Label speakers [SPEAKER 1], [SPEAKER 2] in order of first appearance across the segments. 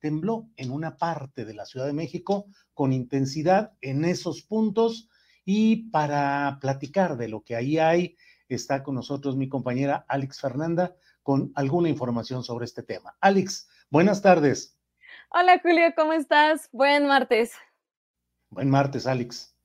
[SPEAKER 1] tembló en una parte de la Ciudad de México con intensidad en esos puntos y para platicar de lo que ahí hay, está con nosotros mi compañera Alex Fernanda con alguna información sobre este tema. Alex, buenas tardes.
[SPEAKER 2] Hola Julio, ¿cómo estás? Buen martes.
[SPEAKER 1] Buen martes, Alex.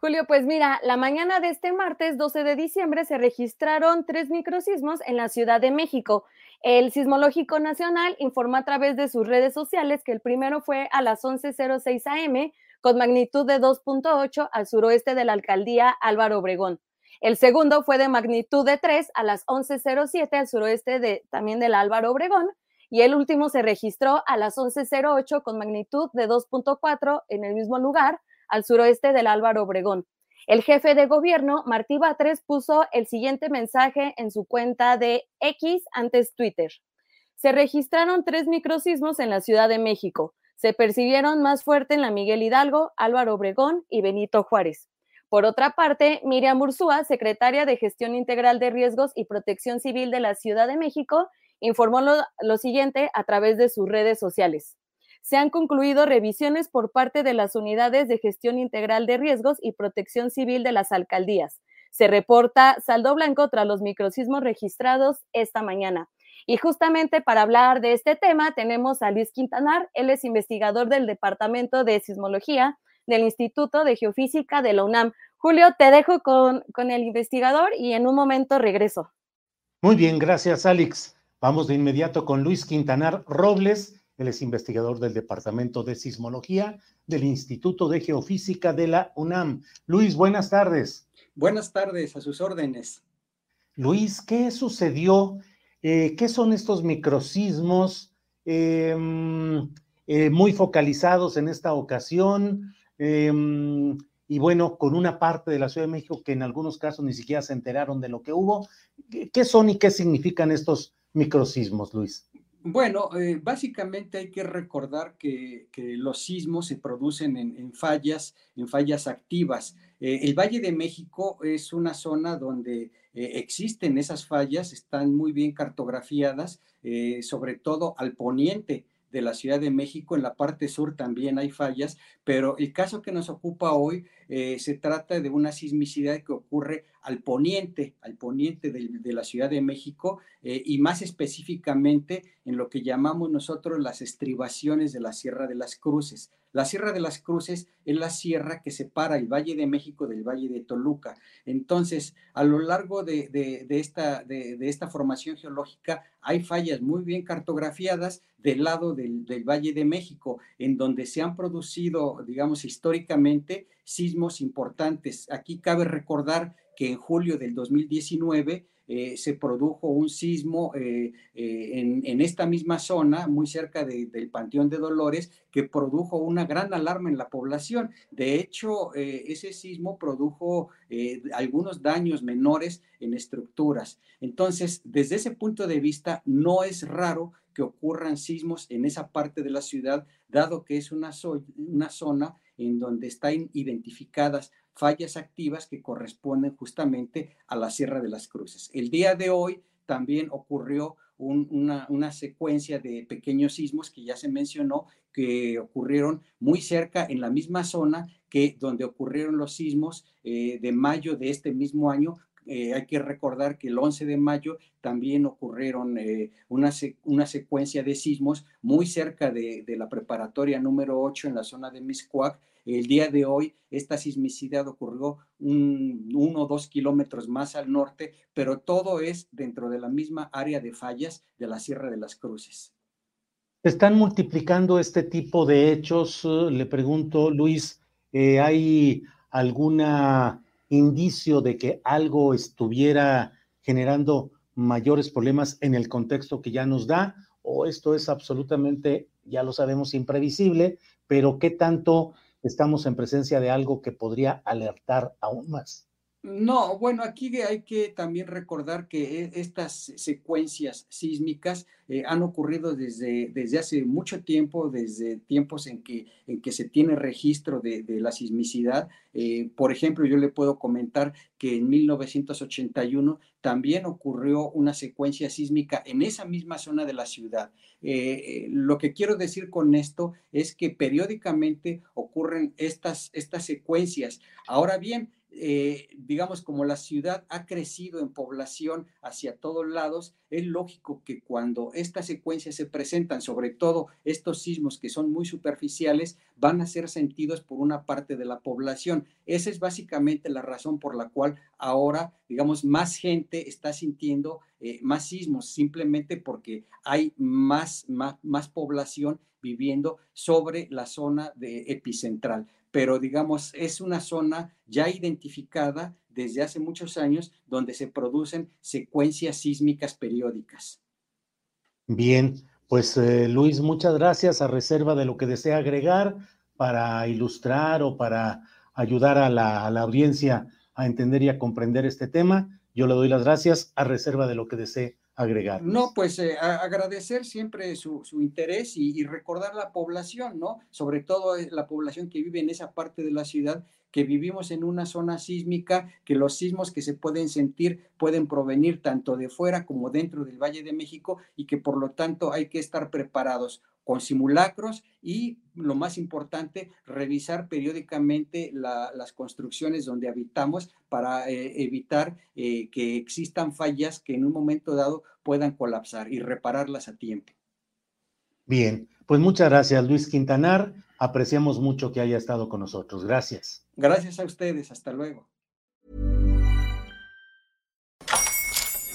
[SPEAKER 2] Julio, pues mira, la mañana de este martes 12 de diciembre se registraron tres microsismos en la Ciudad de México. El Sismológico Nacional informó a través de sus redes sociales que el primero fue a las 11.06 am con magnitud de 2.8 al suroeste de la alcaldía Álvaro Obregón. El segundo fue de magnitud de 3 a las 11.07 al suroeste de, también del Álvaro Obregón. Y el último se registró a las 11.08 con magnitud de 2.4 en el mismo lugar al suroeste del Álvaro Obregón. El jefe de gobierno, Martí Batres, puso el siguiente mensaje en su cuenta de X antes Twitter. Se registraron tres microsismos en la Ciudad de México. Se percibieron más fuerte en la Miguel Hidalgo, Álvaro Obregón y Benito Juárez. Por otra parte, Miriam Ursúa, secretaria de Gestión Integral de Riesgos y Protección Civil de la Ciudad de México, informó lo, lo siguiente a través de sus redes sociales se han concluido revisiones por parte de las unidades de gestión integral de riesgos y protección civil de las alcaldías. Se reporta saldo blanco tras los microsismos registrados esta mañana. Y justamente para hablar de este tema tenemos a Luis Quintanar, él es investigador del Departamento de Sismología del Instituto de Geofísica de la UNAM. Julio, te dejo con, con el investigador y en un momento regreso.
[SPEAKER 1] Muy bien, gracias Alex. Vamos de inmediato con Luis Quintanar Robles, él es investigador del Departamento de Sismología del Instituto de Geofísica de la UNAM. Luis, buenas tardes.
[SPEAKER 3] Buenas tardes, a sus órdenes.
[SPEAKER 1] Luis, ¿qué sucedió? Eh, ¿Qué son estos microsismos em, eh, muy focalizados en esta ocasión? Em, y bueno, con una parte de la Ciudad de México que en algunos casos ni siquiera se enteraron de lo que hubo. ¿Qué son y qué significan estos microsismos, Luis?
[SPEAKER 3] Bueno, eh, básicamente hay que recordar que, los sismos se producen en, fallas, en fallas activas. Eh, el Valle de México es una zona donde eh, existen esas fallas, están muy bien cartografiadas, sobre todo al poniente de la Ciudad de México, en la parte sur también hay fallas, pero el caso que nos ocupa hoy se trata de una sismicidad que ocurre al poniente, al poniente de, la Ciudad de México eh, y más específicamente en lo que llamamos nosotros las estribaciones de la Sierra de las Cruces. La Sierra de las Cruces es la sierra que separa el Valle de México del Valle de Toluca. Entonces, a lo largo de, esta, de, esta, formación geológica hay fallas muy bien cartografiadas del lado del, del Valle de México, en donde se han producido, digamos, históricamente sismos importantes. Aquí cabe recordar que en julio del 2019 eh, se produjo un sismo eh, eh, en, esta misma zona, muy cerca del Panteón de Dolores, que produjo una gran alarma en la población. De hecho, ese sismo produjo algunos daños menores en estructuras. Entonces, desde ese punto de vista, no es raro que ocurran sismos en esa parte de la ciudad, dado que es una, una zona en donde están identificadas fallas activas que corresponden justamente a la Sierra de las Cruces. El día de hoy también ocurrió una, secuencia de pequeños sismos que ya se mencionó, que ocurrieron muy cerca en la misma zona que donde ocurrieron los sismos eh, de mayo de este mismo año, eh, hay que recordar que el 11 de mayo también ocurrieron eh, una, una, secuencia de sismos muy cerca de, de, la preparatoria número 8 en la zona de Miscuac. El día de hoy, esta sismicidad ocurrió un, uno o dos kilómetros más al norte, pero todo es dentro de la misma área de fallas de la Sierra de las Cruces.
[SPEAKER 1] ¿Están multiplicando este tipo de hechos? Le pregunto, Luis, eh, ¿hay alguna indicio de que algo estuviera generando mayores problemas en el contexto que ya nos da, o esto es absolutamente, ya lo sabemos, imprevisible, pero qué tanto estamos en presencia de algo que podría alertar aún más.
[SPEAKER 3] No, bueno, aquí hay que también recordar que e, estas secuencias sísmicas eh, han ocurrido desde, desde hace mucho tiempo, desde tiempos en que, en que se tiene registro de, la sismicidad. Eh, por ejemplo, yo le puedo comentar que en 1981 también ocurrió una secuencia sísmica en esa misma zona de la ciudad. Eh, lo que quiero decir con esto es que periódicamente ocurren estas, estas secuencias. Ahora bien, eh, digamos, como la ciudad ha crecido en población hacia todos lados, es lógico que cuando estas secuencias se presentan, sobre todo estos sismos que son muy superficiales, van a ser sentidos por una parte de la población. Esa es básicamente la razón por la cual ahora, digamos, más gente está sintiendo eh, más sismos, simplemente porque hay más, más, más población viviendo sobre la zona de epicentral pero digamos, es una zona ya identificada desde hace muchos años donde se producen secuencias sísmicas periódicas.
[SPEAKER 1] Bien, pues eh, Luis, muchas gracias a reserva de lo que desea agregar para ilustrar o para ayudar a la, a la audiencia a entender y a comprender este tema. Yo le doy las gracias a reserva de lo que desee agregar.
[SPEAKER 3] No, pues eh, agradecer siempre su, interés y, recordar la población, ¿no? Sobre todo eh, la población que vive en esa parte de la ciudad, que vivimos en una zona sísmica, que los sismos que se pueden sentir pueden provenir tanto de fuera como dentro del Valle de México y que por lo tanto hay que estar preparados con simulacros y lo más importante, revisar periódicamente las construcciones donde habitamos para eh, evitar eh, que existan fallas que en un momento dado puedan colapsar y repararlas a tiempo.
[SPEAKER 1] Bien, pues muchas gracias Luis Quintanar. Apreciamos mucho que haya estado con nosotros. Gracias.
[SPEAKER 3] Gracias a ustedes. Hasta luego.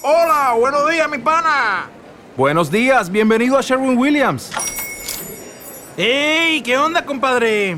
[SPEAKER 4] Hola, buenos días, mi pana.
[SPEAKER 5] Buenos días, bienvenido a Sherwin Williams.
[SPEAKER 4] ¡Ey! ¿Qué onda, compadre?